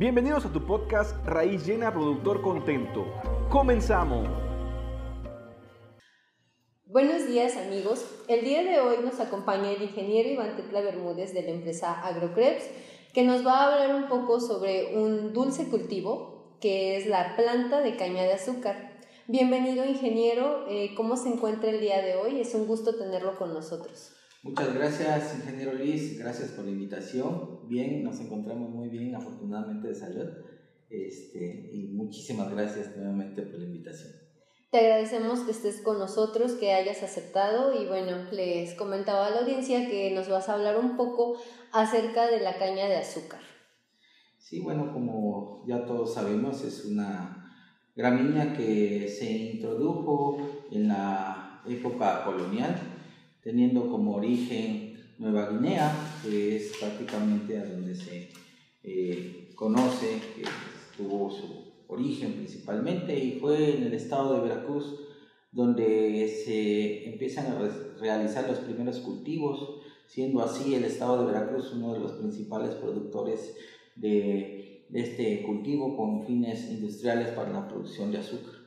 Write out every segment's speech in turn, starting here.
Bienvenidos a tu podcast Raíz Llena Productor Contento. Comenzamos. Buenos días amigos. El día de hoy nos acompaña el ingeniero Iván Tetla Bermúdez de la empresa AgroCreps, que nos va a hablar un poco sobre un dulce cultivo que es la planta de caña de azúcar. Bienvenido ingeniero, eh, ¿cómo se encuentra el día de hoy? Es un gusto tenerlo con nosotros. Muchas gracias, ingeniero Luis, gracias por la invitación. Bien, nos encontramos muy bien, afortunadamente de salud. Este, y muchísimas gracias nuevamente por la invitación. Te agradecemos que estés con nosotros, que hayas aceptado y bueno, les comentaba a la audiencia que nos vas a hablar un poco acerca de la caña de azúcar. Sí, bueno, como ya todos sabemos, es una gramínea que se introdujo en la época colonial, teniendo como origen Nueva Guinea, que es prácticamente a donde se eh, conoce que tuvo su origen principalmente y fue en el estado de Veracruz donde se empiezan a realizar los primeros cultivos, siendo así el estado de Veracruz uno de los principales productores de, este cultivo con fines industriales para la producción de azúcar.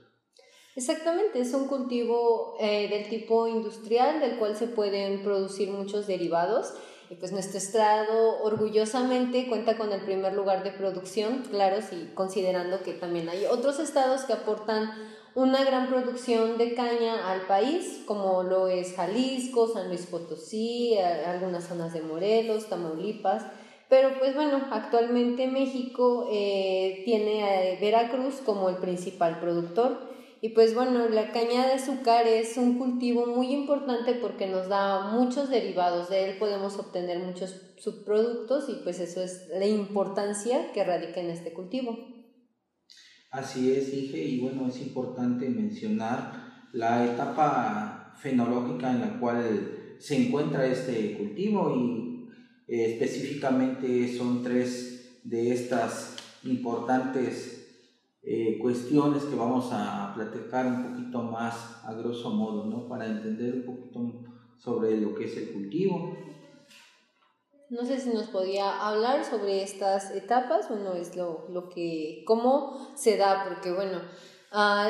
Exactamente, es un cultivo eh, del tipo industrial del cual se pueden producir muchos derivados y pues nuestro estado orgullosamente cuenta con el primer lugar de producción, claro, sí, considerando que también hay otros estados que aportan una gran producción de caña al país, como lo es Jalisco, San Luis Potosí, algunas zonas de Morelos, Tamaulipas. Pero pues bueno, actualmente México eh, tiene a Veracruz como el principal productor. Y pues bueno, la caña de azúcar es un cultivo muy importante porque nos da muchos derivados, de él podemos obtener muchos subproductos y pues eso es la importancia que radica en este cultivo. Así es, dije, y bueno, es importante mencionar la etapa fenológica en la cual se encuentra este cultivo y eh, específicamente son tres de estas importantes eh, cuestiones que vamos a platicar un poquito más a grosso modo, ¿no? Para entender un poquito sobre lo que es el cultivo. No sé si nos podía hablar sobre estas etapas, bueno, es lo, lo que, cómo se da, porque bueno,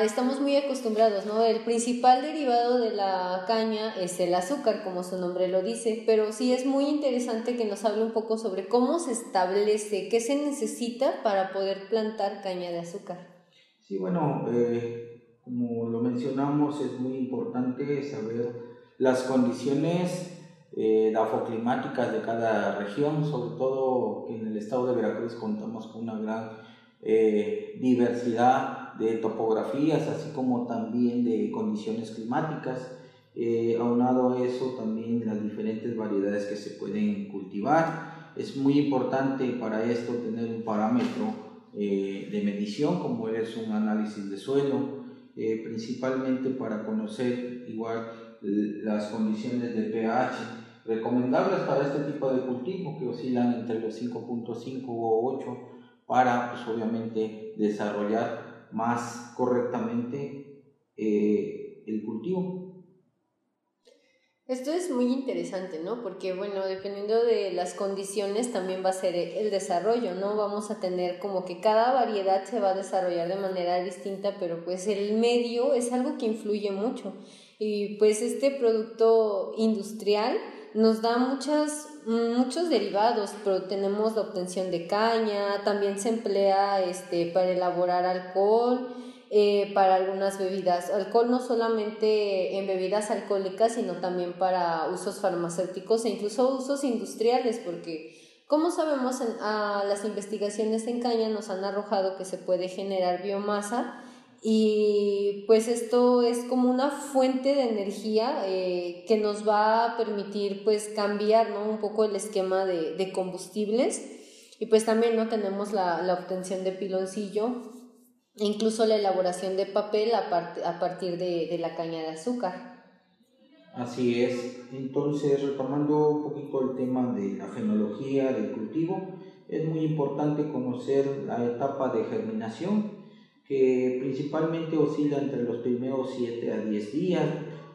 estamos muy acostumbrados, ¿no? El principal derivado de la caña es el azúcar, como su nombre lo dice, pero sí es muy interesante que nos hable un poco sobre cómo se establece, qué se necesita para poder plantar caña de azúcar. Sí, bueno, eh, como lo mencionamos, es muy importante saber las condiciones eh, dafoclimáticas de cada región, sobre todo que en el estado de Veracruz contamos con una gran eh, diversidad de topografías, así como también de condiciones climáticas. aunado a eso, también las diferentes variedades que se pueden cultivar. Es muy importante para esto tener un parámetro eh, de medición, como es un análisis de suelo, eh, principalmente para conocer igual las condiciones de pH recomendables para este tipo de cultivo que oscilan entre los 5.5 o 8 para pues obviamente desarrollar más correctamente eh, el cultivo. Esto es muy interesante, ¿no? Porque, bueno, dependiendo de las condiciones también va a ser el desarrollo, ¿no? Vamos a tener como que cada variedad se va a desarrollar de manera distinta, pero pues el medio es algo que influye mucho. Y pues este producto industrial nos da muchas, muchos derivados, pero tenemos la obtención de caña, también se emplea este, para elaborar alcohol, eh, para algunas bebidas. Alcohol no solamente en bebidas alcohólicas, sino también para usos farmacéuticos e incluso usos industriales, porque como sabemos, en, las investigaciones en caña nos han arrojado que se puede generar biomasa y pues esto es como una fuente de energía eh, que nos va a permitir pues cambiar ¿no? un poco el esquema de, de combustibles y pues también no tenemos la, la obtención de piloncillo incluso la elaboración de papel a, a partir de, de, la caña de azúcar. Así es, entonces retomando un poquito el tema de la fenología del cultivo, es muy importante conocer la etapa de germinación, que principalmente oscila entre los primeros 7 a 10 días,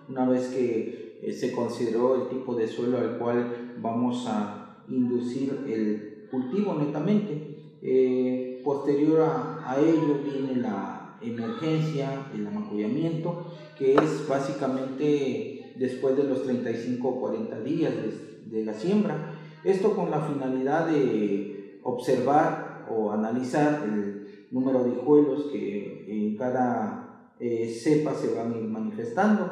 una vez que eh, se consideró el tipo de suelo al cual vamos a inducir el cultivo netamente. Eh, posterior a, a ello viene la emergencia, el amacullamiento, que es básicamente después de los 35 o 40 días de, de la siembra. Esto con la finalidad de observar o analizar el número de hijuelos que en cada eh, cepa se van manifestando.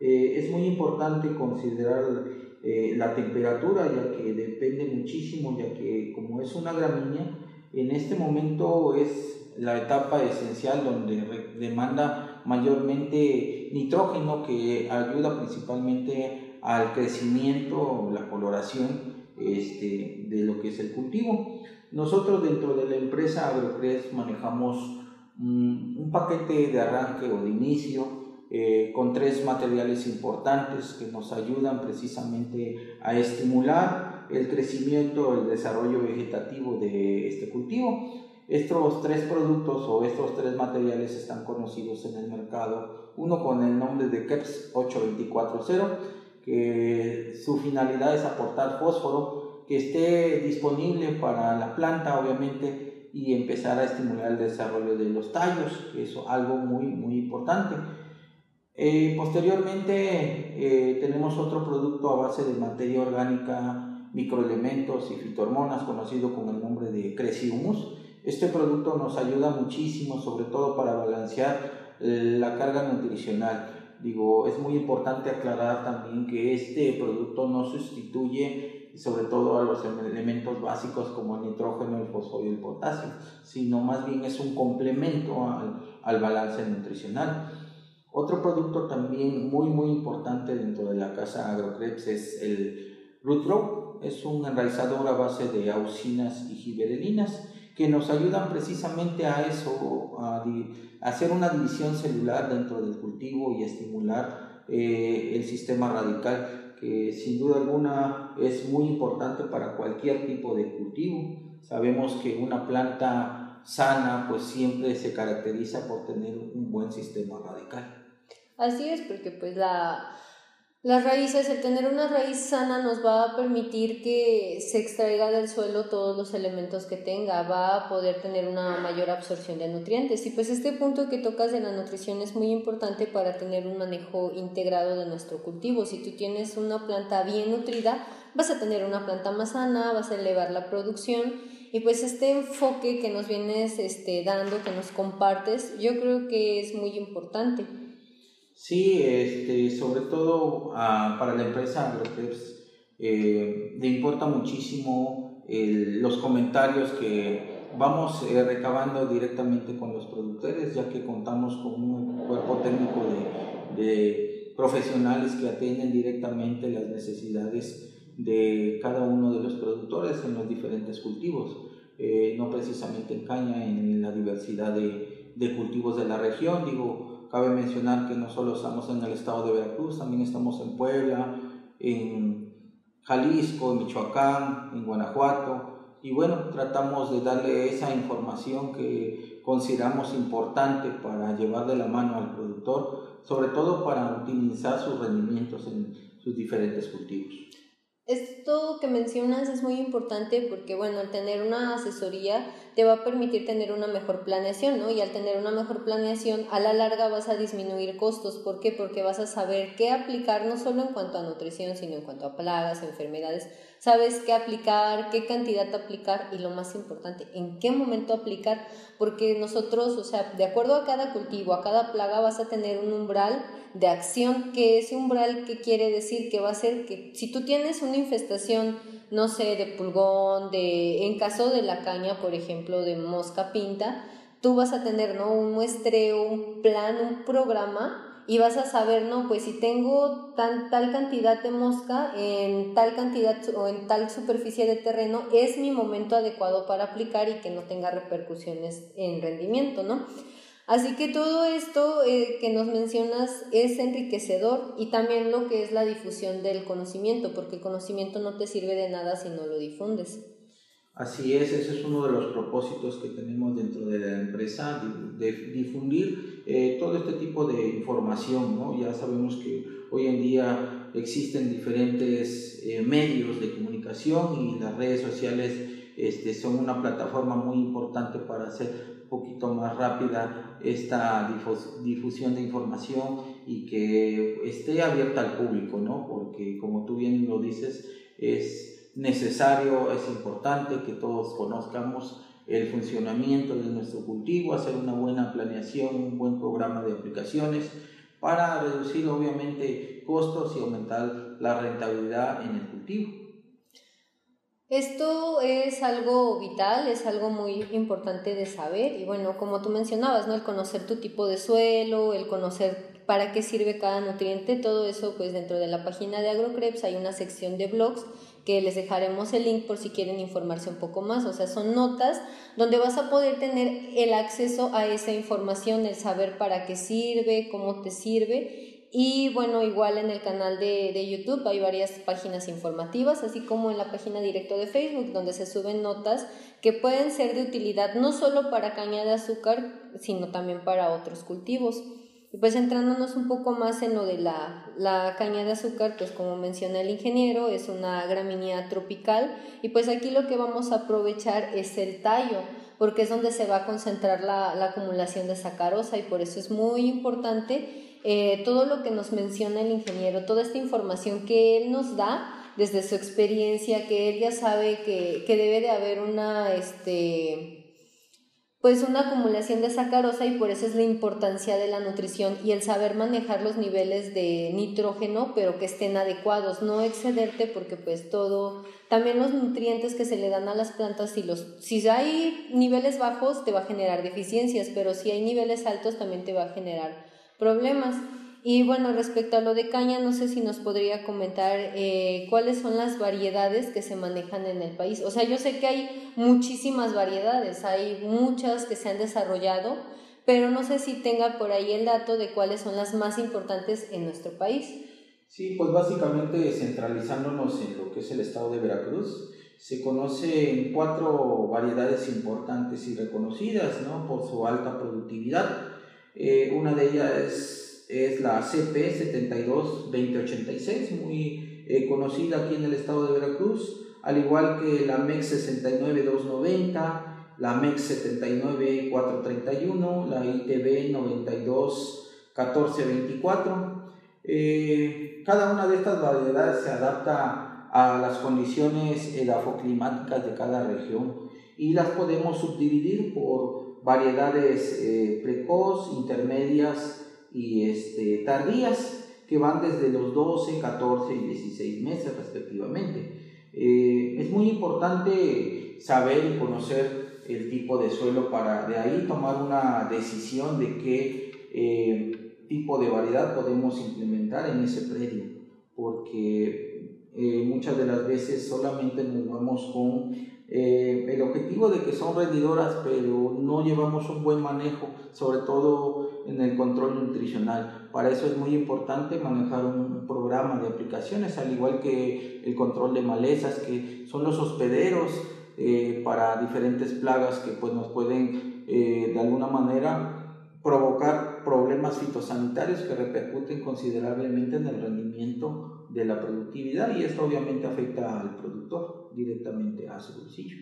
Eh, es muy importante considerar eh, la temperatura, ya que depende muchísimo, ya que como es una gramínea, en este momento es la etapa esencial donde demanda mayormente nitrógeno que ayuda principalmente al crecimiento, la coloración este, de lo que es el cultivo. Nosotros dentro de la empresa AgroCres manejamos un paquete de arranque o de inicio eh, con tres materiales importantes que nos ayudan precisamente a estimular el crecimiento, el desarrollo vegetativo de este cultivo. Estos tres productos o estos tres materiales están conocidos en el mercado, uno con el nombre de KEPS 8240, que su finalidad es aportar fósforo que esté disponible para la planta, obviamente, y empezar a estimular el desarrollo de los tallos, que es algo muy, muy importante. Eh, posteriormente eh, tenemos otro producto a base de materia orgánica, microelementos y fitohormonas conocido con el nombre de Creciumus. Este producto nos ayuda muchísimo, sobre todo para balancear eh, la carga nutricional. Digo, es muy importante aclarar también que este producto no sustituye sobre todo a los elementos básicos como el nitrógeno, el fósforo y el potasio, sino más bien es un complemento al, al balance nutricional. Otro producto también muy muy importante dentro de la casa AgroCreps es el Root Es un enraizador a base de auxinas y giberelinas que nos ayudan precisamente a eso, a, hacer una división celular dentro del cultivo y estimular eh, el sistema radical, que sin duda alguna es muy importante para cualquier tipo de cultivo. Sabemos que una planta sana pues siempre se caracteriza por tener un buen sistema radical. Así es, porque pues la, las raíces, el tener una raíz sana nos va a permitir que se extraiga del suelo todos los elementos que tenga, va a poder tener una mayor absorción de nutrientes. Y pues este punto que tocas de la nutrición es muy importante para tener un manejo integrado de nuestro cultivo. Si tú tienes una planta bien nutrida, vas a tener una planta más sana, vas a elevar la producción. Y pues este enfoque que nos vienes este, dando, que nos compartes, yo creo que es muy importante. Sí, este, sobre todo ah, para la empresa AgroTeps eh, le importa muchísimo los comentarios que vamos eh, recabando directamente con los productores, ya que contamos con un cuerpo técnico de, de profesionales que atienden directamente las necesidades de cada uno de los productores en los diferentes cultivos, eh, no precisamente en caña, en la diversidad de, de cultivos de la región, digo, Cabe mencionar que no solo estamos en el estado de Veracruz, también estamos en Puebla, en Jalisco, en Michoacán, en Guanajuato. Y bueno, tratamos de darle esa información que consideramos importante para llevar de la mano al productor, sobre todo para optimizar sus rendimientos en sus diferentes cultivos. Esto que mencionas es muy importante porque, bueno, al tener una asesoría te va a permitir tener una mejor planeación, ¿no? Y al tener una mejor planeación, a la larga vas a disminuir costos. ¿Por qué? Porque vas a saber qué aplicar, no solo en cuanto a nutrición, sino en cuanto a plagas, enfermedades. Sabes qué aplicar, qué cantidad aplicar y lo más importante, en qué momento aplicar. Porque nosotros, o sea, de acuerdo a cada cultivo, a cada plaga, vas a tener un umbral de acción, que ese umbral que quiere decir que va a ser que si tú tienes una infestación, no sé, de pulgón, de en caso de la caña, por ejemplo, de mosca pinta, tú vas a tener, ¿no? un muestreo, un plan, un programa y vas a saber, no, pues si tengo tan, tal cantidad de mosca en tal cantidad o en tal superficie de terreno, es mi momento adecuado para aplicar y que no tenga repercusiones en rendimiento, ¿no? Así que todo esto eh, que nos mencionas es enriquecedor y también lo que es la difusión del conocimiento, porque el conocimiento no te sirve de nada si no lo difundes. Así es, ese es uno de los propósitos que tenemos dentro de la empresa, de, difundir eh, todo este tipo de información. ¿no? Ya sabemos que hoy en día existen diferentes eh, medios de comunicación y las redes sociales este, son una plataforma muy importante para hacer un poquito más rápida esta difusión de información y que esté abierta al público, ¿no? Porque como tú bien lo dices, es necesario, es importante que todos conozcamos el funcionamiento de nuestro cultivo, hacer una buena planeación, un buen programa de aplicaciones para reducir obviamente costos y aumentar la rentabilidad en el cultivo. Esto es algo vital, es algo muy importante de saber y bueno, como tú mencionabas, ¿no? El conocer tu tipo de suelo, el conocer para qué sirve cada nutriente, todo eso pues dentro de la página de AgroCreps hay una sección de blogs que les dejaremos el link por si quieren informarse un poco más. O sea, son notas donde vas a poder tener el acceso a esa información, el saber para qué sirve, cómo te sirve. Y bueno, igual en el canal de, de YouTube hay varias páginas informativas, así como en la página directo de Facebook, donde se suben notas que pueden ser de utilidad no solo para caña de azúcar, sino también para otros cultivos. Y pues entrándonos un poco más en lo de la, la, caña de azúcar, pues como menciona el ingeniero, es una gramínea tropical. Y pues aquí lo que vamos a aprovechar es el tallo, porque es donde se va a concentrar la, la acumulación de sacarosa y por eso es muy importante eh, todo lo que nos menciona el ingeniero, toda esta información que él nos da desde su experiencia, que él ya sabe que, que debe de haber una... Este, pues una acumulación de sacarosa y por eso es la importancia de la nutrición y el saber manejar los niveles de nitrógeno, pero que estén adecuados, no excederte porque pues todo, también los nutrientes que se le dan a las plantas, si, los, si hay niveles bajos te va a generar deficiencias, pero si hay niveles altos también te va a generar problemas. Y bueno, respecto a lo de caña, no sé si nos podría comentar eh, cuáles son las variedades que se manejan en el país. O sea, yo sé que hay muchísimas variedades, hay muchas que se han desarrollado, pero no sé si tenga por ahí el dato de cuáles son las más importantes en nuestro país. Sí, pues básicamente centralizándonos en lo que es el estado de Veracruz, se conocen cuatro variedades importantes y reconocidas ¿no? por su alta productividad. Eh, una de ellas es es la CP 722086, muy eh, conocida aquí en el estado de Veracruz, al igual que la MEX 69290, la MEX 79431, la ITB 921424. Eh, cada una de estas variedades se adapta a las condiciones edafoclimáticas de cada región y las podemos subdividir por variedades eh, precoz, intermedias, y este, tardías que van desde los 12, 14 y 16 meses respectivamente. Eh, es muy importante saber y conocer el tipo de suelo para de ahí tomar una decisión de qué eh, tipo de variedad podemos implementar en ese predio, porque eh, muchas de las veces solamente nos vamos con el objetivo de que son rendidoras, pero no llevamos un buen manejo, sobre todo en el control nutricional. Para eso es muy importante manejar un programa de aplicaciones, al igual que el control de malezas, que son los hospederos eh, para diferentes plagas que pues, nos pueden eh, de alguna manera provocar problemas fitosanitarios que repercuten considerablemente en el rendimiento de la productividad y esto obviamente afecta al productor directamente a su bolsillo.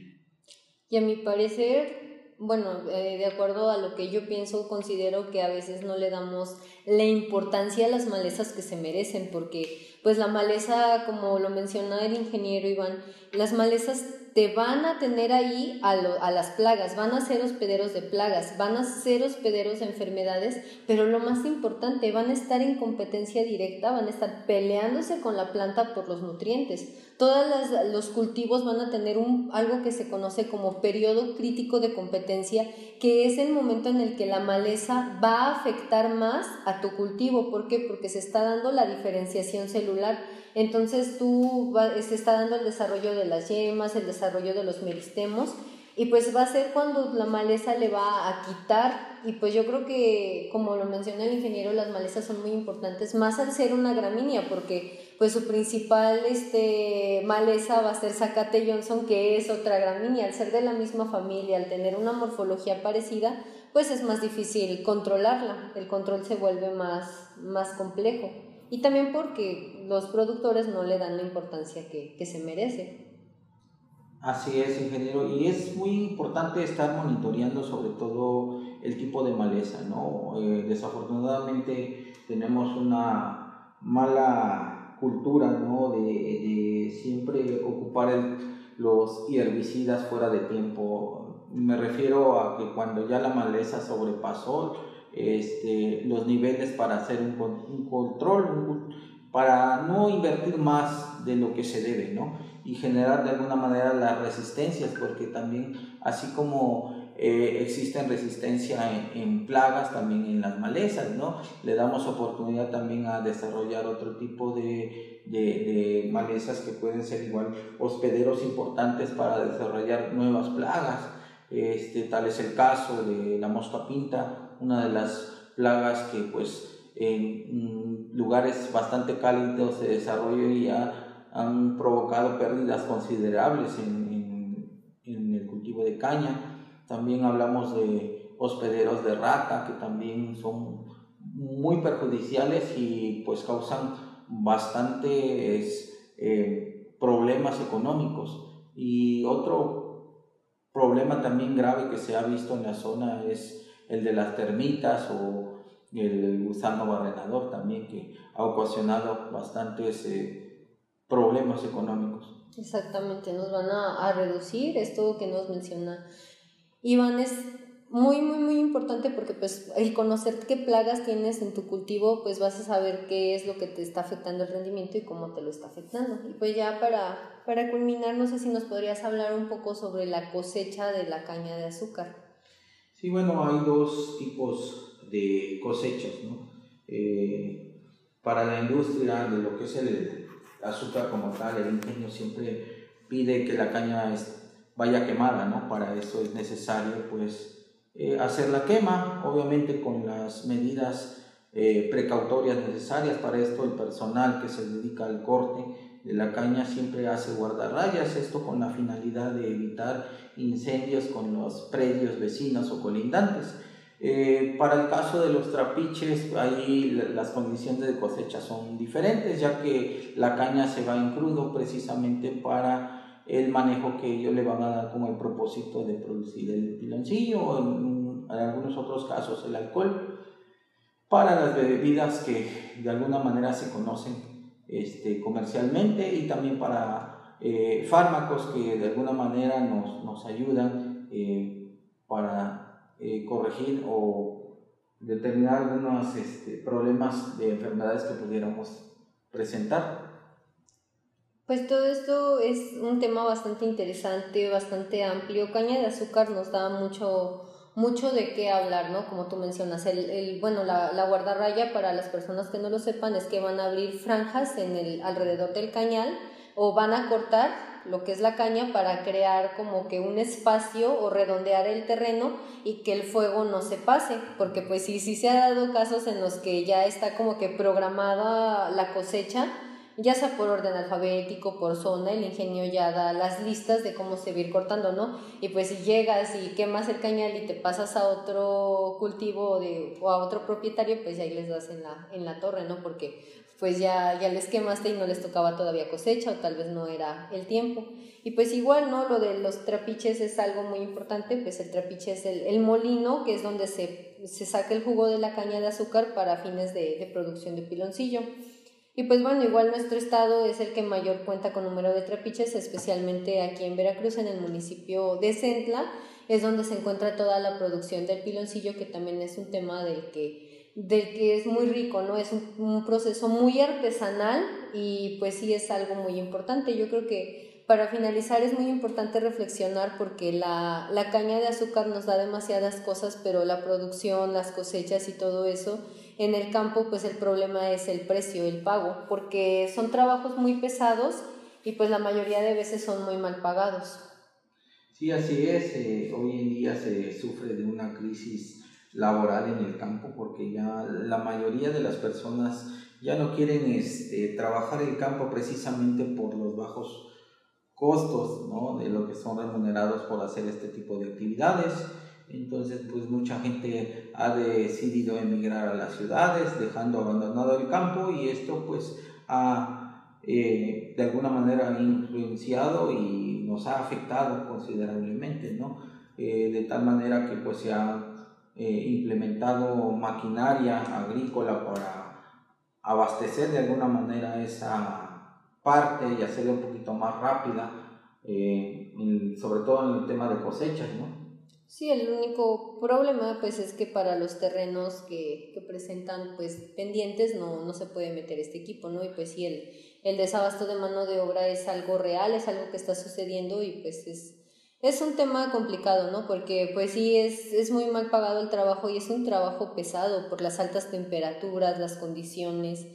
Y a mi parecer, bueno, eh, de acuerdo a lo que yo pienso, considero que a veces no le damos la importancia a las malezas que se merecen, porque pues la maleza, como lo menciona el ingeniero Iván, las malezas te van a tener ahí a, las plagas, van a ser hospederos de plagas, van a ser hospederos de enfermedades, pero lo más importante, van a estar en competencia directa, van a estar peleándose con la planta por los nutrientes. Todos los cultivos van a tener algo que se conoce como periodo crítico de competencia, que es el momento en el que la maleza va a afectar más a tu cultivo. ¿Por qué? Porque se está dando la diferenciación celular entonces tú se está dando el desarrollo de las yemas, el desarrollo de los meristemos y pues va a ser cuando la maleza le va a quitar. Y pues yo creo que como lo mencionó el ingeniero las malezas son muy importantes más al ser una gramínea porque pues su principal este maleza va a ser Zacate Johnson que es otra gramínea. Al ser de la misma familia al tener una morfología parecida pues es más difícil controlarla. El control se vuelve más más complejo y también porque los productores no le dan la importancia que, se merece. Así es, ingeniero, y es muy importante estar monitoreando sobre todo el tipo de maleza, ¿no? Eh, desafortunadamente tenemos una mala cultura, ¿no? De, de siempre ocupar los herbicidas fuera de tiempo. Me refiero a que cuando ya la maleza sobrepasó este, los niveles para hacer un, un control, para no invertir más de lo que se debe, ¿no? Y generar de alguna manera las resistencias, porque también, así como eh, existen resistencia en, plagas, también en las malezas, ¿no? Le damos oportunidad también a desarrollar otro tipo de, de, malezas que pueden ser igual hospederos importantes para desarrollar nuevas plagas. Este, tal es el caso de la mosca pinta, una de las plagas que pues en lugares bastante cálidos de desarrollo y han provocado pérdidas considerables en, en, el cultivo de caña. También hablamos de hospederos de rata que también son muy perjudiciales y pues causan bastantes eh, problemas económicos. Y otro problema también grave que se ha visto en la zona es el de las termitas o el gusano barrenador también que ha ocasionado bastantes eh, problemas económicos. Exactamente, nos van a, a, reducir esto que nos menciona Iván. Es muy muy muy importante porque pues el conocer qué plagas tienes en tu cultivo pues vas a saber qué es lo que te está afectando el rendimiento y cómo te lo está afectando. Y pues ya para para culminar no sé si nos podrías hablar un poco sobre la cosecha de la caña de azúcar sí bueno hay dos tipos de cosechas. ¿no? Eh, para la industria de lo que es el azúcar como tal, el ingenio siempre pide que la caña vaya quemada, ¿no? Para eso es necesario pues eh, hacer la quema, obviamente con las medidas eh, precautorias necesarias para esto, el personal que se dedica al corte la caña siempre hace guardarrayas, esto con la finalidad de evitar incendios con los predios vecinos o colindantes. Eh, para el caso de los trapiches, ahí las condiciones de cosecha son diferentes, ya que la caña se va en crudo precisamente para el manejo que ellos le van a dar como el propósito de producir el piloncillo o en, algunos otros casos el alcohol para las bebidas que de alguna manera se conocen este, comercialmente y también para eh, fármacos que de alguna manera nos, nos ayudan eh, para eh, corregir o determinar algunos este, problemas de enfermedades que pudiéramos presentar. Pues todo esto es un tema bastante interesante, bastante amplio. Caña de azúcar nos da mucho, mucho de qué hablar, ¿no? Como tú mencionas, el, el, bueno, la, la guardarraya para las personas que no lo sepan es que van a abrir franjas en el, alrededor del cañal o van a cortar lo que es la caña para crear como que un espacio o redondear el terreno y que el fuego no se pase, porque pues sí, sí se ha dado casos en los que ya está como que programada la cosecha, ya sea por orden alfabético, por zona, el ingenio ya da las listas de cómo se va a ir cortando, ¿no? Y pues si llegas y quemas el cañal y te pasas a otro cultivo o, a otro propietario, pues ahí les das en la, en la torre, ¿no? Porque pues ya, ya les quemaste y no les tocaba todavía cosecha o tal vez no era el tiempo. Y pues igual, ¿no? Lo de los trapiches es algo muy importante, pues el trapiche es el, molino, que es donde se, se, saca el jugo de la caña de azúcar para fines de, de producción de piloncillo. Y pues bueno, igual nuestro estado es el que mayor cuenta con número de trapiches, especialmente aquí en Veracruz, en el municipio de Centla, es donde se encuentra toda la producción del piloncillo, que también es un tema del que del que es muy rico, ¿no? Es un, proceso muy artesanal y pues sí es algo muy importante. Yo creo que para finalizar es muy importante reflexionar porque la, la caña de azúcar nos da demasiadas cosas, pero la producción, las cosechas y todo eso, en el campo pues el problema es el precio, el pago, porque son trabajos muy pesados y pues la mayoría de veces son muy mal pagados. Sí, así es. Eh, hoy en día se sufre de una crisis laboral en el campo porque ya la mayoría de las personas ya no quieren este, trabajar el campo precisamente por los bajos costos ¿no? de lo que son remunerados por hacer este tipo de actividades. Entonces, pues mucha gente ha decidido emigrar a las ciudades, dejando abandonado el campo y esto pues ha eh, de alguna manera influenciado y nos ha afectado considerablemente, ¿no? Eh, de tal manera que pues se ha implementado maquinaria agrícola para abastecer de alguna manera esa parte y hacerla un poquito más rápida, sobre todo en el tema de cosechas, ¿no? Sí, el único problema pues es que para los terrenos que, que presentan pues pendientes no, no se puede meter este equipo, ¿no? Y pues sí, el, el desabasto de mano de obra es algo real, es algo que está sucediendo y pues es, es un tema complicado, ¿no? Porque pues sí, es, es muy mal pagado el trabajo y es un trabajo pesado por las altas temperaturas, las condiciones.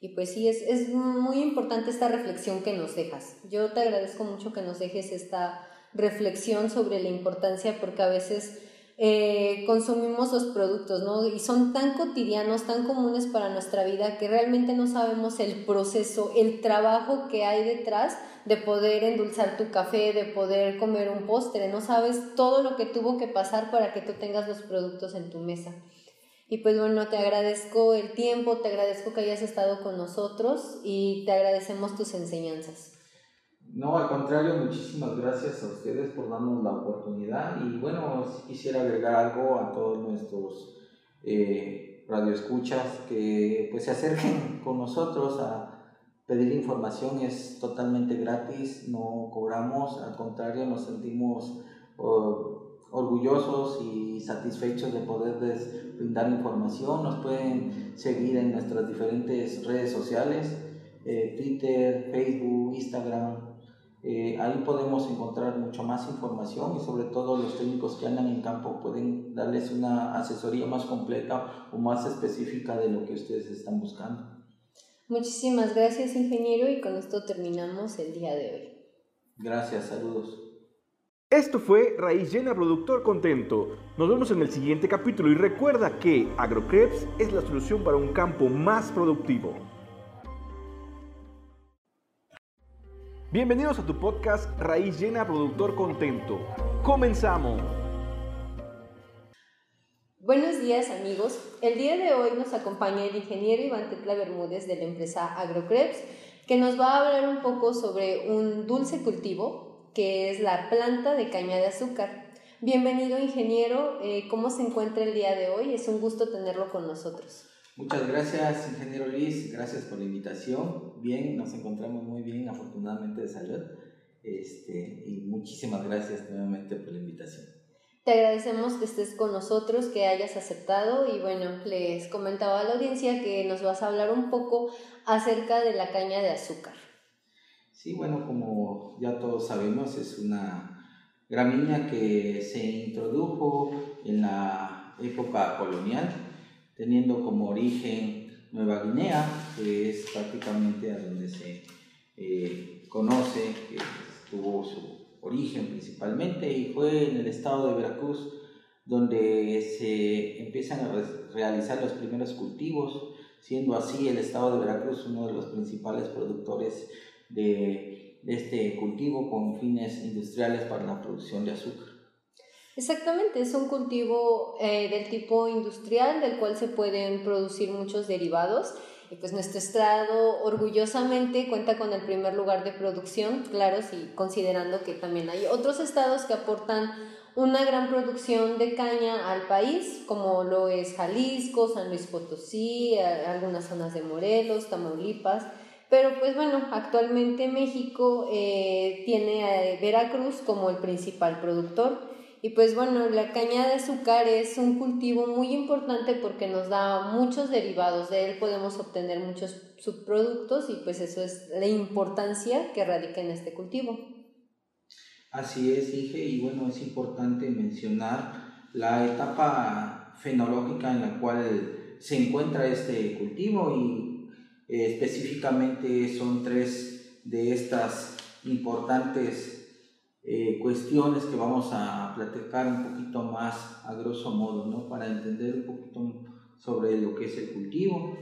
Y pues sí, es, es muy importante esta reflexión que nos dejas. Yo te agradezco mucho que nos dejes esta reflexión sobre la importancia porque a veces eh, consumimos los productos, ¿no? Y son tan cotidianos, tan comunes para nuestra vida que realmente no sabemos el proceso, el trabajo que hay detrás de poder endulzar tu café, de poder comer un postre, no sabes todo lo que tuvo que pasar para que tú tengas los productos en tu mesa. Y pues bueno, te agradezco el tiempo, te agradezco que hayas estado con nosotros y te agradecemos tus enseñanzas. No, al contrario, muchísimas gracias a ustedes por darnos la oportunidad. Y bueno, quisiera agregar algo a todos nuestros eh, radioescuchas que pues se acerquen con nosotros a pedir información, es totalmente gratis, no cobramos, al contrario, nos sentimos orgullosos y satisfechos de poderles brindar información, nos pueden seguir en nuestras diferentes redes sociales, eh, Twitter, Facebook, Instagram, eh, ahí podemos encontrar mucho más información y sobre todo los técnicos que andan en campo pueden darles una asesoría más completa o más específica de lo que ustedes están buscando. Muchísimas gracias ingeniero y con esto terminamos el día de hoy. Gracias, saludos. Esto fue Raíz Llena Productor Contento. Nos vemos en el siguiente capítulo y recuerda que AgroCreps es la solución para un campo más productivo. Bienvenidos a tu podcast Raíz Llena Productor Contento. Comenzamos. Buenos días amigos. El día de hoy nos acompaña el ingeniero Iván Tetla Bermúdez de la empresa AgroCreps, que nos va a hablar un poco sobre un dulce cultivo que es la planta de caña de azúcar. Bienvenido ingeniero, eh, ¿cómo se encuentra el día de hoy? Es un gusto tenerlo con nosotros. Muchas gracias, ingeniero Luis. Gracias por la invitación. Bien, nos encontramos muy bien, afortunadamente de salud. Este, y muchísimas gracias nuevamente por la invitación. Te agradecemos que estés con nosotros, que hayas aceptado y bueno, les comentaba a la audiencia que nos vas a hablar un poco acerca de la caña de azúcar. Sí, bueno, como ya todos sabemos, es una gramínea que se introdujo en la época colonial teniendo como origen Nueva Guinea, que es prácticamente a donde se eh, conoce que tuvo su origen principalmente, y fue en el estado de Veracruz donde se empiezan a realizar los primeros cultivos, siendo así el estado de Veracruz uno de los principales productores de este cultivo con fines industriales para la producción de azúcar. Exactamente, es un cultivo eh, del tipo industrial del cual se pueden producir muchos derivados. Y pues nuestro estado orgullosamente cuenta con el primer lugar de producción, claro, sí, considerando que también hay otros estados que aportan una gran producción de caña al país, como lo es Jalisco, San Luis Potosí, algunas zonas de Morelos, Tamaulipas. Pero pues bueno, actualmente México eh, tiene a Veracruz como el principal productor. Y pues bueno, la caña de azúcar es un cultivo muy importante porque nos da muchos derivados, de él podemos obtener muchos subproductos y pues eso es la importancia que radica en este cultivo. Así es, dije, y bueno, es importante mencionar la etapa fenológica en la cual se encuentra este cultivo y eh, específicamente son tres de estas importantes eh, cuestiones que vamos a platicar un poquito más a grosso modo, ¿no? Para entender un poquito sobre lo que es el cultivo.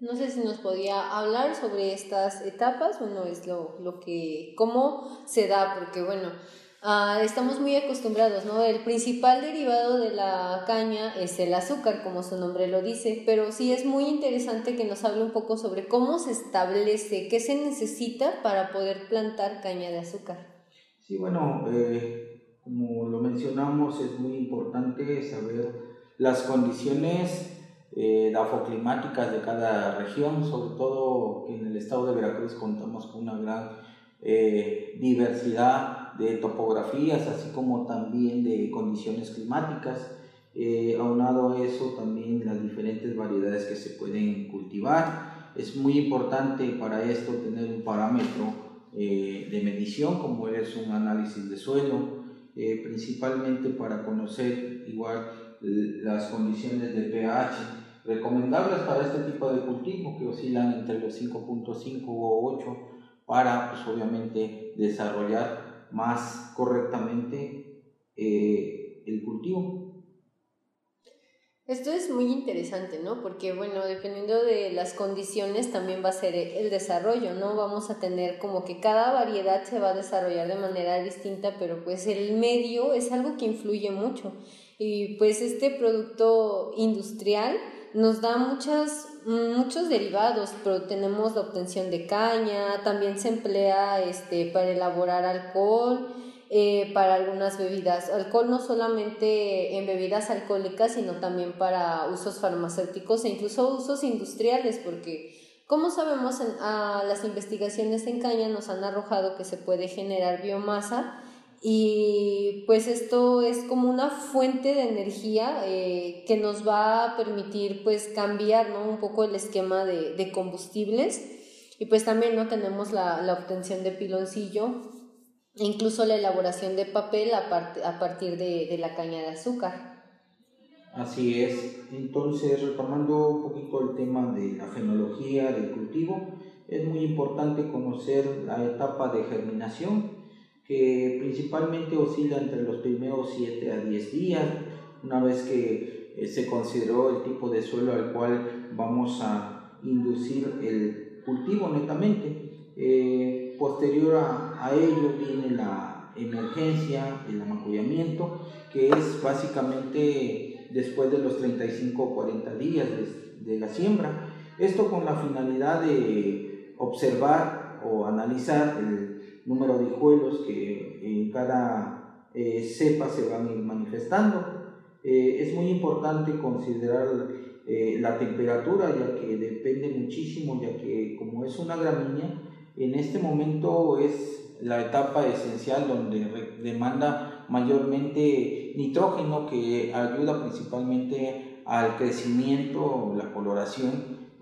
No sé si nos podía hablar sobre estas etapas, bueno, es lo, lo que, cómo se da, porque bueno, Estamos muy acostumbrados, ¿no? El principal derivado de la caña es el azúcar, como su nombre lo dice, pero sí es muy interesante que nos hable un poco sobre cómo se establece, qué se necesita para poder plantar caña de azúcar. Sí, bueno, eh, como lo mencionamos, es muy importante saber las condiciones eh, dafoclimáticas de cada región, sobre todo que en el estado de Veracruz contamos con una gran eh, diversidad de topografías, así como también de condiciones climáticas. Eh, aunado a eso, también las diferentes variedades que se pueden cultivar. Es muy importante para esto tener un parámetro eh, de medición, como es un análisis de suelo, eh, principalmente para conocer igual las condiciones de pH recomendables para este tipo de cultivo que oscilan entre los 5.5 o 8 para pues obviamente desarrollar más correctamente eh, el cultivo. Esto es muy interesante, ¿no? Porque, bueno, dependiendo de las condiciones también va a ser el desarrollo, ¿no? Vamos a tener como que cada variedad se va a desarrollar de manera distinta, pero pues el medio es algo que influye mucho. Y pues este producto industrial nos da muchas, muchos derivados, pero tenemos la obtención de caña, también se emplea este, para elaborar alcohol, eh, para algunas bebidas. Alcohol no solamente en bebidas alcohólicas, sino también para usos farmacéuticos e incluso usos industriales, porque como sabemos, en, las investigaciones en caña nos han arrojado que se puede generar biomasa y pues esto es como una fuente de energía eh, que nos va a permitir pues cambiar ¿no? un poco el esquema de, de combustibles y pues también no tenemos la, la obtención de piloncillo e incluso la elaboración de papel a, part a partir de, de, la caña de azúcar. Así es, entonces retomando un poquito el tema de la fenología del cultivo, es muy importante conocer la etapa de germinación que principalmente oscila entre los primeros 7 a 10 días, una vez que eh, se consideró el tipo de suelo al cual vamos a inducir el cultivo netamente. Eh, posterior a, a, ello viene la emergencia, el amacullamiento, que es básicamente después de los 35 o 40 días de, de la siembra. Esto con la finalidad de observar o analizar el número de hijuelos que en cada eh, cepa se van manifestando. Eh, es muy importante considerar eh, la temperatura, ya que depende muchísimo, ya que como es una gramínea, en este momento es la etapa esencial donde demanda mayormente nitrógeno que ayuda principalmente al crecimiento, la coloración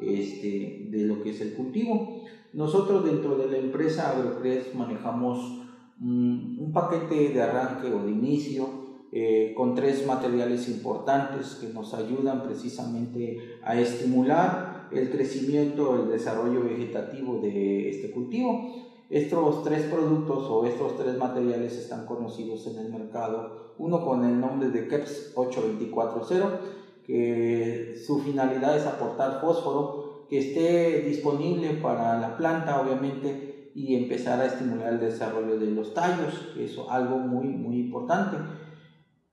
este, de lo que es el cultivo. Nosotros dentro de la empresa AgroCres manejamos un, paquete de arranque o de inicio eh, con tres materiales importantes que nos ayudan precisamente a estimular el crecimiento, el desarrollo vegetativo de este cultivo. Estos tres productos o estos tres materiales están conocidos en el mercado, uno con el nombre de KEPS 8240, que su finalidad es aportar fósforo que esté disponible para la planta, obviamente, y empezar a estimular el desarrollo de los tallos, que es algo muy, muy importante.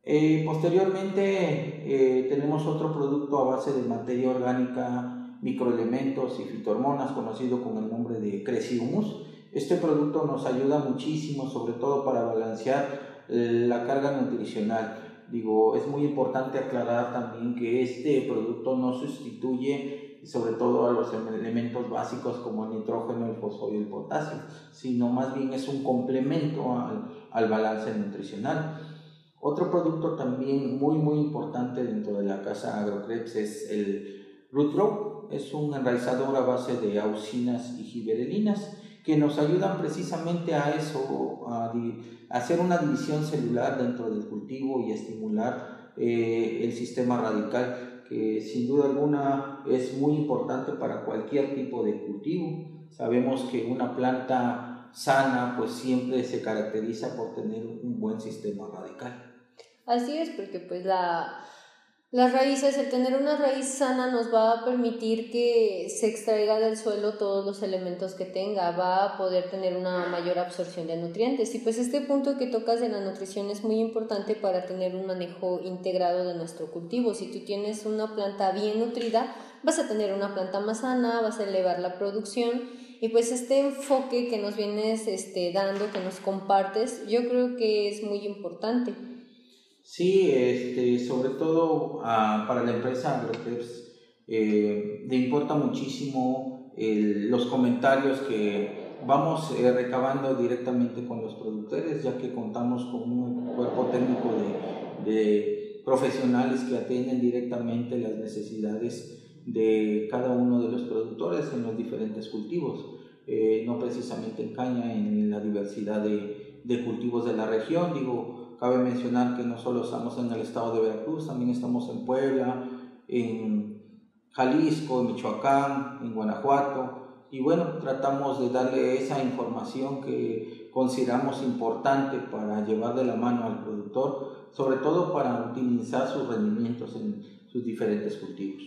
Eh, posteriormente eh, tenemos otro producto a base de materia orgánica, microelementos y fitohormonas, conocido con el nombre de Creciumus. Este producto nos ayuda muchísimo, sobre todo para balancear la carga nutricional. Digo, es muy importante aclarar también que este producto no sustituye sobre todo a los elementos básicos como el nitrógeno, el fósforo y el potasio, sino más bien es un complemento al, al balance nutricional. Otro producto también muy muy importante dentro de la casa AgroCreps es el Root es un enraizador a base de auxinas y giberelinas que nos ayudan precisamente a eso, a, hacer una división celular dentro del cultivo y estimular eh, el sistema radical que sin duda alguna es muy importante para cualquier tipo de cultivo. Sabemos que una planta sana pues siempre se caracteriza por tener un buen sistema radical. Así es, porque pues la, Las raíces, el tener una raíz sana nos va a permitir que se extraiga del suelo todos los elementos que tenga, va a poder tener una mayor absorción de nutrientes. Y pues este punto que tocas de la nutrición es muy importante para tener un manejo integrado de nuestro cultivo. Si tú tienes una planta bien nutrida, vas a tener una planta más sana, vas a elevar la producción. Y pues este enfoque que nos vienes este, dando, que nos compartes, yo creo que es muy importante. Sí, este, sobre todo ah, para la empresa AgroTeps eh, le importa muchísimo los comentarios que vamos eh, recabando directamente con los productores, ya que contamos con un cuerpo técnico de, de profesionales que atienden directamente las necesidades de cada uno de los productores en los diferentes cultivos, eh, no precisamente en caña, en la diversidad de, de cultivos de la región, digo, Cabe mencionar que no solo estamos en el estado de Veracruz, también estamos en Puebla, en Jalisco, en Michoacán, en Guanajuato. Y bueno, tratamos de darle esa información que consideramos importante para llevar de la mano al productor, sobre todo para optimizar sus rendimientos en sus diferentes cultivos.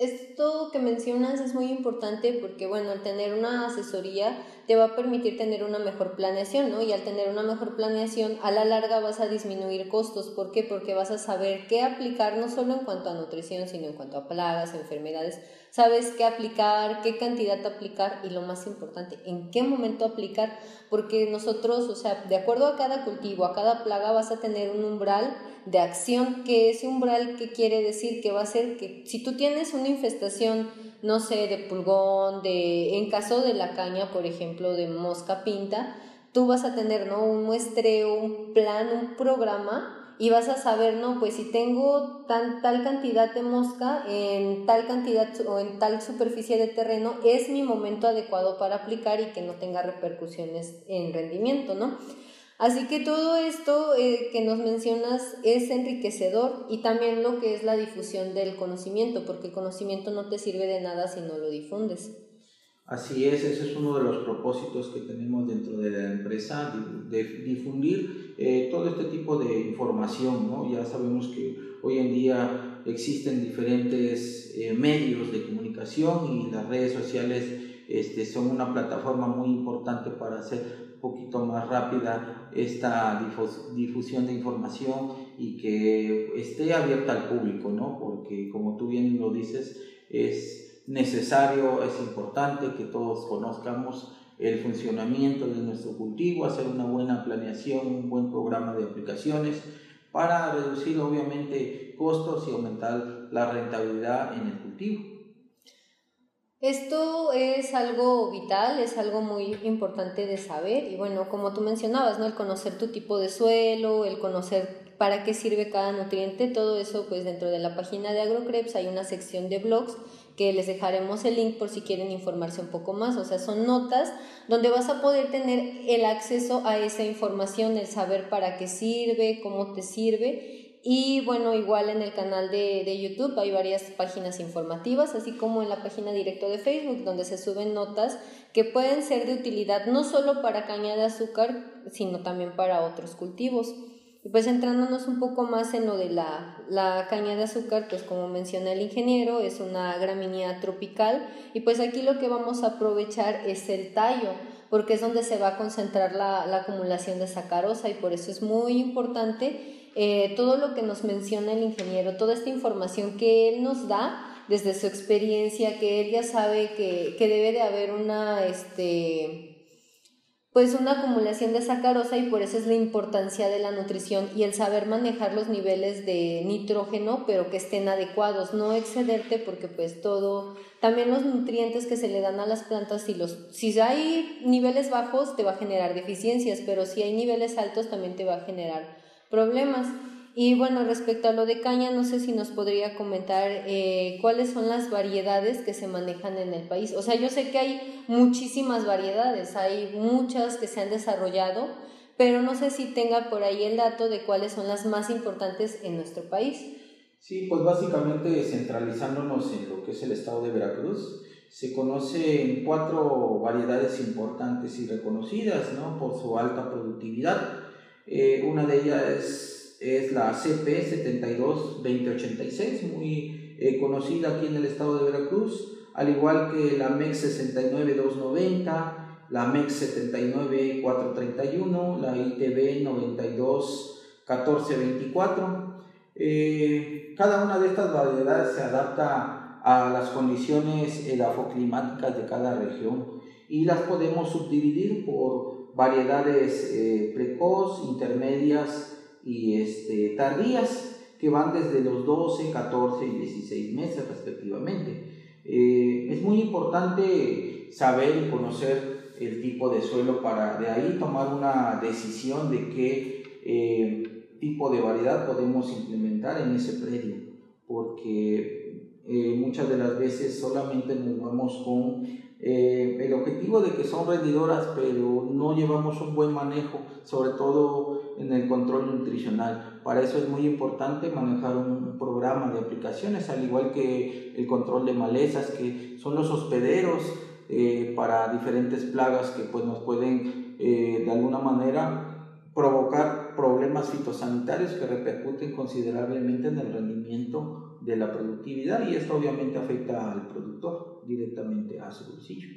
Esto que mencionas es muy importante porque, bueno, al tener una asesoría te va a permitir tener una mejor planeación, ¿no? Y al tener una mejor planeación, a la larga vas a disminuir costos. ¿Por qué? Porque vas a saber qué aplicar, no solo en cuanto a nutrición, sino en cuanto a plagas, enfermedades. Sabes qué aplicar, qué cantidad aplicar y lo más importante, en qué momento aplicar, porque nosotros, o sea, de acuerdo a cada cultivo, a cada plaga, vas a tener un umbral de acción, que ese umbral que quiere decir que va a ser que si tú tienes una infestación no sé, de pulgón, de, en caso de la caña, por ejemplo, de mosca pinta, tú vas a tener, ¿no? Un muestreo, un plan, un programa y vas a saber, no, pues si tengo tan, tal cantidad de mosca en tal cantidad o en tal superficie de terreno, es mi momento adecuado para aplicar y que no tenga repercusiones en rendimiento, ¿no? Así que todo esto eh, que nos mencionas es enriquecedor y también lo que es la difusión del conocimiento, porque el conocimiento no te sirve de nada si no lo difundes. Así es, ese es uno de los propósitos que tenemos dentro de la empresa, de, difundir eh, todo este tipo de información. ¿no? Ya sabemos que hoy en día existen diferentes eh, medios de comunicación y las redes sociales este, son una plataforma muy importante para hacer poquito más rápida esta difusión de información y que esté abierta al público, ¿no? Porque como tú bien lo dices, es necesario, es importante que todos conozcamos el funcionamiento de nuestro cultivo, hacer una buena planeación, un buen programa de aplicaciones para reducir obviamente costos y aumentar la rentabilidad en el cultivo. Esto es algo vital, es algo muy importante de saber y bueno, como tú mencionabas, ¿no? El conocer tu tipo de suelo, el conocer para qué sirve cada nutriente, todo eso pues dentro de la página de AgroCreps hay una sección de blogs que les dejaremos el link por si quieren informarse un poco más, o sea, son notas donde vas a poder tener el acceso a esa información, el saber para qué sirve, cómo te sirve y bueno, igual en el canal de, de, YouTube hay varias páginas informativas, así como en la página directo de Facebook, donde se suben notas que pueden ser de utilidad no solo para caña de azúcar, sino también para otros cultivos. Y pues entrándonos un poco más en lo de la, la caña de azúcar, pues como menciona el ingeniero, es una gramínea tropical y pues aquí lo que vamos a aprovechar es el tallo porque es donde se va a concentrar la, la acumulación de sacarosa y por eso es muy importante eh, todo lo que nos menciona el ingeniero, toda esta información que él nos da desde su experiencia, que él ya sabe que, que debe de haber una, este, pues una acumulación de sacarosa y por eso es la importancia de la nutrición y el saber manejar los niveles de nitrógeno, pero que estén adecuados, no excederte porque pues todo, también los nutrientes que se le dan a las plantas, si, los, si hay niveles bajos te va a generar deficiencias, pero si hay niveles altos también te va a generar problemas. Y bueno, respecto a lo de caña, no sé si nos podría comentar eh, cuáles son las variedades que se manejan en el país. O sea, yo sé que hay muchísimas variedades, hay muchas que se han desarrollado, pero no sé si tenga por ahí el dato de cuáles son las más importantes en nuestro país. Sí, pues básicamente centralizándonos en lo que es el estado de Veracruz, se conocen cuatro variedades importantes y reconocidas ¿no? por su alta productividad eh, una de ellas es es la CP 722086, muy eh, conocida aquí en el estado de Veracruz, al igual que la MEX 69290, la MEX 79431, la ITB 921424. Eh, cada una de estas variedades se adapta a las condiciones edafoclimáticas de cada región y las podemos subdividir por variedades eh, precoz, intermedias y este, tardías que van desde los 12, 14 y 16 meses respectivamente. Eh, es muy importante saber y conocer el tipo de suelo para de ahí tomar una decisión de qué eh, tipo de variedad podemos implementar en ese predio, porque eh, muchas de las veces solamente nos vamos con el objetivo de que son rendidoras, pero no llevamos un buen manejo, sobre todo en el control nutricional. Para eso es muy importante manejar un programa de aplicaciones, al igual que el control de malezas, que son los hospederos eh, para diferentes plagas que pues, nos pueden eh, de alguna manera provocar problemas fitosanitarios que repercuten considerablemente en el rendimiento de la productividad y esto obviamente afecta al productor directamente a su bolsillo.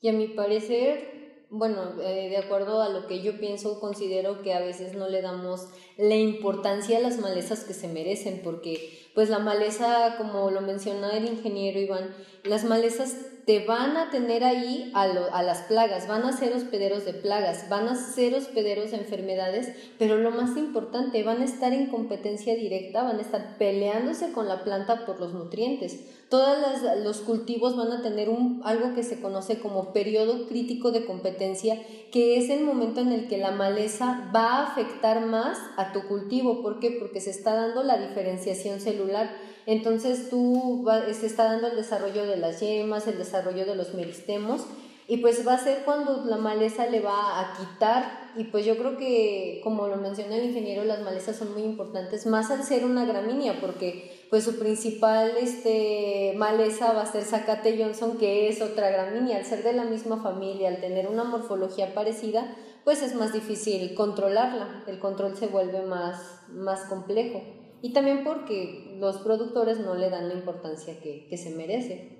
Y a mi parecer, bueno, eh, de acuerdo a lo que yo pienso, considero que a veces no le damos la importancia a las malezas que se merecen, porque pues la maleza, como lo menciona el ingeniero Iván, las malezas te van a tener ahí a, a, las plagas, van a ser hospederos de plagas, van a ser hospederos de enfermedades, pero lo más importante, van a estar en competencia directa, van a estar peleándose con la planta por los nutrientes. Todos los cultivos van a tener un, algo que se conoce como periodo crítico de competencia, que es el momento en el que la maleza va a afectar más a tu cultivo. ¿Por qué? Porque se está dando la diferenciación celular. Entonces tú se está dando el desarrollo de las yemas, el desarrollo de los meristemos y pues va a ser cuando la maleza le va a quitar y pues yo creo que como lo mencionó el ingeniero las malezas son muy importantes más al ser una gramínea porque pues su principal este maleza va a ser Zacate Johnson que es otra gramínea al ser de la misma familia al tener una morfología parecida pues es más difícil controlarla el control se vuelve más más complejo y también porque los productores no le dan la importancia que, se merece.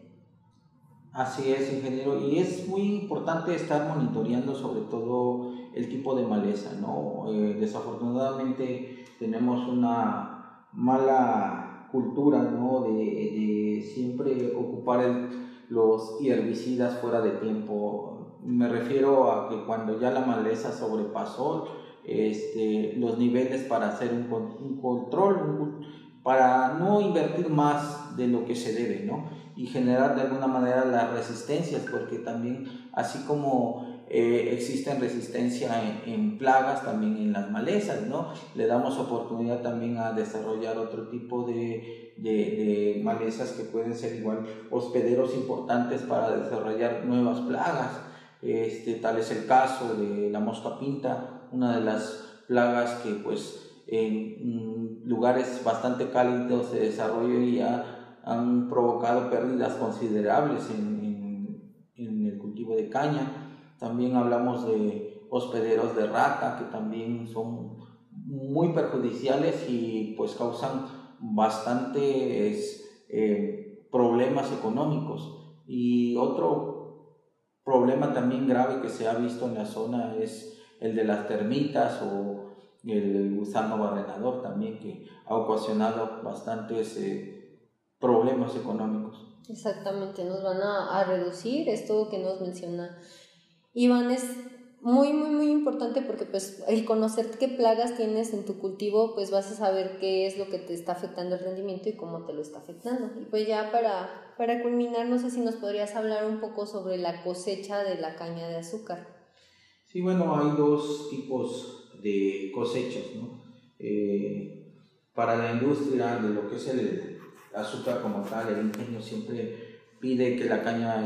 Así es, ingeniero, y es muy importante estar monitoreando sobre todo el tipo de maleza, ¿no? Eh, desafortunadamente tenemos una mala cultura, ¿no? De, siempre ocupar los herbicidas fuera de tiempo. Me refiero a que cuando ya la maleza sobrepasó este, los niveles para hacer un, un control, para no invertir más de lo que se debe, ¿no? Y generar de alguna manera las resistencias, porque también, así como eh, existen resistencia en, plagas, también en las malezas, ¿no? Le damos oportunidad también a desarrollar otro tipo de, de, malezas que pueden ser igual hospederos importantes para desarrollar nuevas plagas. Este, tal es el caso de la mosca pinta, una de las plagas que pues en lugares bastante cálidos de desarrollo y ya han provocado pérdidas considerables en, el cultivo de caña. También hablamos de hospederos de rata que también son muy perjudiciales y pues causan bastantes eh, problemas económicos. Y otro problema también grave que se ha visto en la zona es el de las termitas o el gusano barrenador también, que ha ocasionado bastantes eh, problemas económicos. Exactamente, nos van a, a, reducir esto que nos menciona Iván. Es muy, muy, muy importante porque pues el conocer qué plagas tienes en tu cultivo, pues vas a saber qué es lo que te está afectando el rendimiento y cómo te lo está afectando. Y pues ya para, para culminar, no sé si nos podrías hablar un poco sobre la cosecha de la caña de azúcar. Sí, bueno, hay dos tipos de cosechas, ¿no? Eh, para la industria de lo que es el azúcar como tal, el ingenio siempre pide que la caña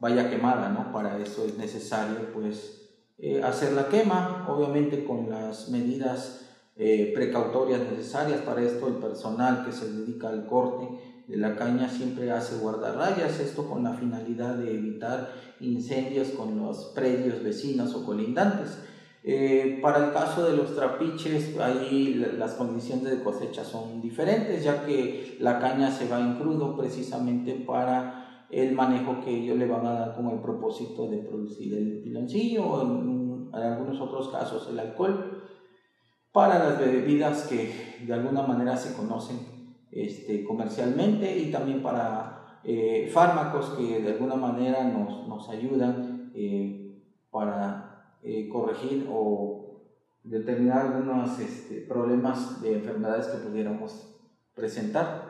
vaya quemada, ¿no? Para eso es necesario, pues, eh, hacer la quema, obviamente con las medidas eh, precautorias necesarias. Para esto el personal que se dedica al corte de la caña siempre hace guardarrayas, esto con la finalidad de evitar incendios con los predios vecinos o colindantes. Eh, para el caso de los trapiches, ahí las condiciones de cosecha son diferentes, ya que la caña se va en crudo precisamente para el manejo que ellos le van a dar con el propósito de producir el piloncillo o en, algunos otros casos el alcohol para las bebidas que de alguna manera se conocen este, comercialmente y también para eh, fármacos que de alguna manera nos, nos ayudan eh, para eh, corregir o determinar algunos este, problemas de enfermedades que pudiéramos presentar.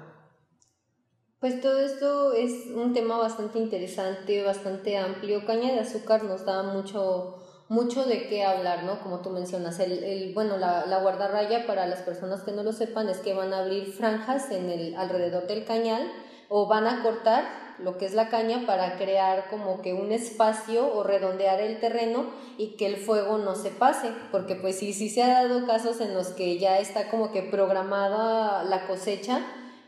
Pues todo esto es un tema bastante interesante, bastante amplio. Caña de azúcar nos da mucho, mucho de qué hablar, ¿no? Como tú mencionas, el, el bueno, la, la, guardarraya para las personas que no lo sepan es que van a abrir franjas en el, alrededor del cañal o van a cortar lo que es la caña para crear como que un espacio o redondear el terreno y que el fuego no se pase, porque pues sí, sí se ha dado casos en los que ya está como que programada la cosecha,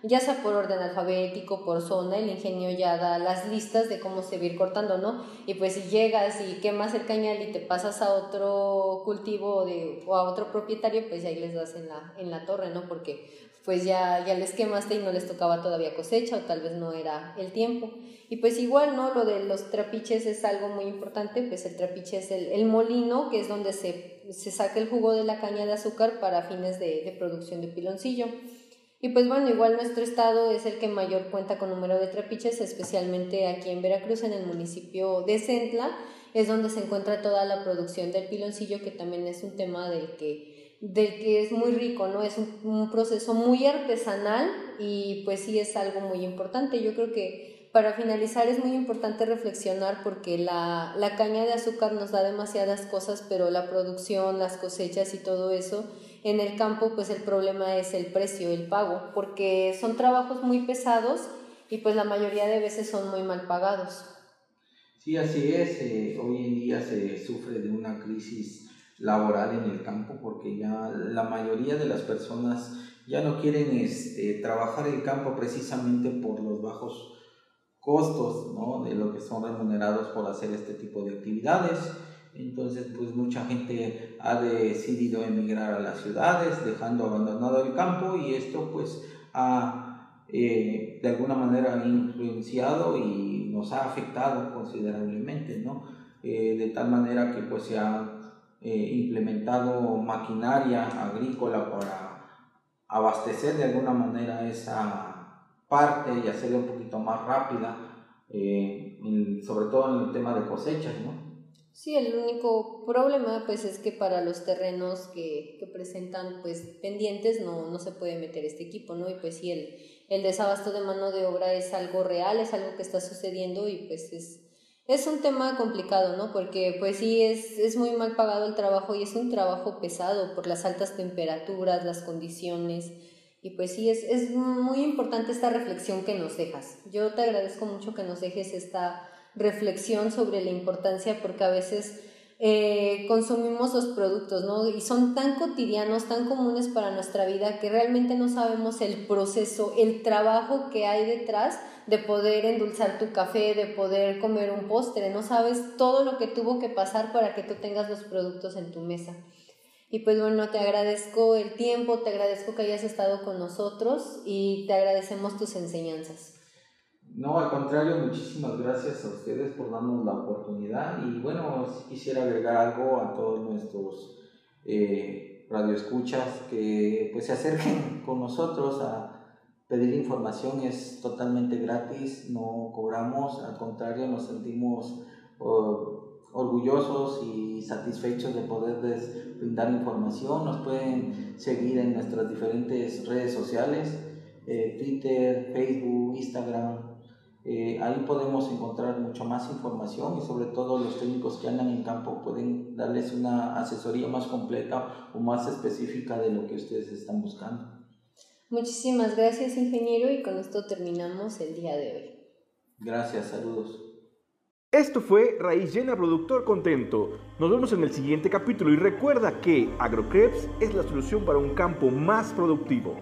ya sea por orden alfabético, por zona, el ingenio ya da las listas de cómo se va a ir cortando, ¿no? Y pues si llegas y quemas el cañal y te pasas a otro cultivo o, de, o a otro propietario, pues ahí les das en la, en la torre, ¿no? Porque pues ya, ya les quemaste y no les tocaba todavía cosecha o tal vez no era el tiempo. Y pues igual, ¿no? Lo de los trapiches es algo muy importante, pues el trapiche es el, molino, que es donde se, se, saca el jugo de la caña de azúcar para fines de, de producción de piloncillo. Y pues bueno, igual nuestro estado es el que mayor cuenta con número de trapiches, especialmente aquí en Veracruz, en el municipio de Centla, es donde se encuentra toda la producción del piloncillo, que también es un tema del que del que es muy rico, ¿no? Es un, proceso muy artesanal y pues sí es algo muy importante. Yo creo que para finalizar es muy importante reflexionar porque la, la caña de azúcar nos da demasiadas cosas, pero la producción, las cosechas y todo eso, en el campo pues el problema es el precio, el pago, porque son trabajos muy pesados y pues la mayoría de veces son muy mal pagados. Sí, así es. Eh, hoy en día se sufre de una crisis laboral en el campo porque ya la mayoría de las personas ya no quieren este, trabajar el campo precisamente por los bajos costos ¿no? de lo que son remunerados por hacer este tipo de actividades. Entonces, pues mucha gente ha decidido emigrar a las ciudades, dejando abandonado el campo y esto pues ha eh, de alguna manera influenciado y nos ha afectado considerablemente, ¿no? Eh, de tal manera que pues se ha eh, implementado maquinaria agrícola para abastecer de alguna manera esa parte y hacerla un poquito más rápida, sobre todo en el tema de cosechas, ¿no? Sí, el único problema pues es que para los terrenos que, que presentan pues pendientes no, no se puede meter este equipo, ¿no? Y pues sí, el, el desabasto de mano de obra es algo real, es algo que está sucediendo y pues es, es un tema complicado, ¿no? Porque pues sí, es, es muy mal pagado el trabajo y es un trabajo pesado por las altas temperaturas, las condiciones. Y pues sí, es, es muy importante esta reflexión que nos dejas. Yo te agradezco mucho que nos dejes esta reflexión sobre la importancia porque a veces eh, consumimos los productos, ¿no? Y son tan cotidianos, tan comunes para nuestra vida que realmente no sabemos el proceso, el trabajo que hay detrás de poder endulzar tu café, de poder comer un postre, no sabes todo lo que tuvo que pasar para que tú tengas los productos en tu mesa. Y pues bueno, te agradezco el tiempo, te agradezco que hayas estado con nosotros y te agradecemos tus enseñanzas. No, al contrario, muchísimas gracias a ustedes por darnos la oportunidad. Y bueno, si quisiera agregar algo a todos nuestros eh, radioescuchas que pues se acerquen con nosotros a pedir información, es totalmente gratis, no cobramos, al contrario, nos sentimos orgullosos y satisfechos de poderles brindar información, nos pueden seguir en nuestras diferentes redes sociales, eh, Twitter, Facebook, Instagram, eh, ahí podemos encontrar mucho más información y sobre todo los técnicos que andan en campo pueden darles una asesoría más completa o más específica de lo que ustedes están buscando. Muchísimas gracias ingeniero y con esto terminamos el día de hoy. Gracias, saludos. Esto fue Raíz Llena Productor Contento. Nos vemos en el siguiente capítulo y recuerda que AgroCreps es la solución para un campo más productivo.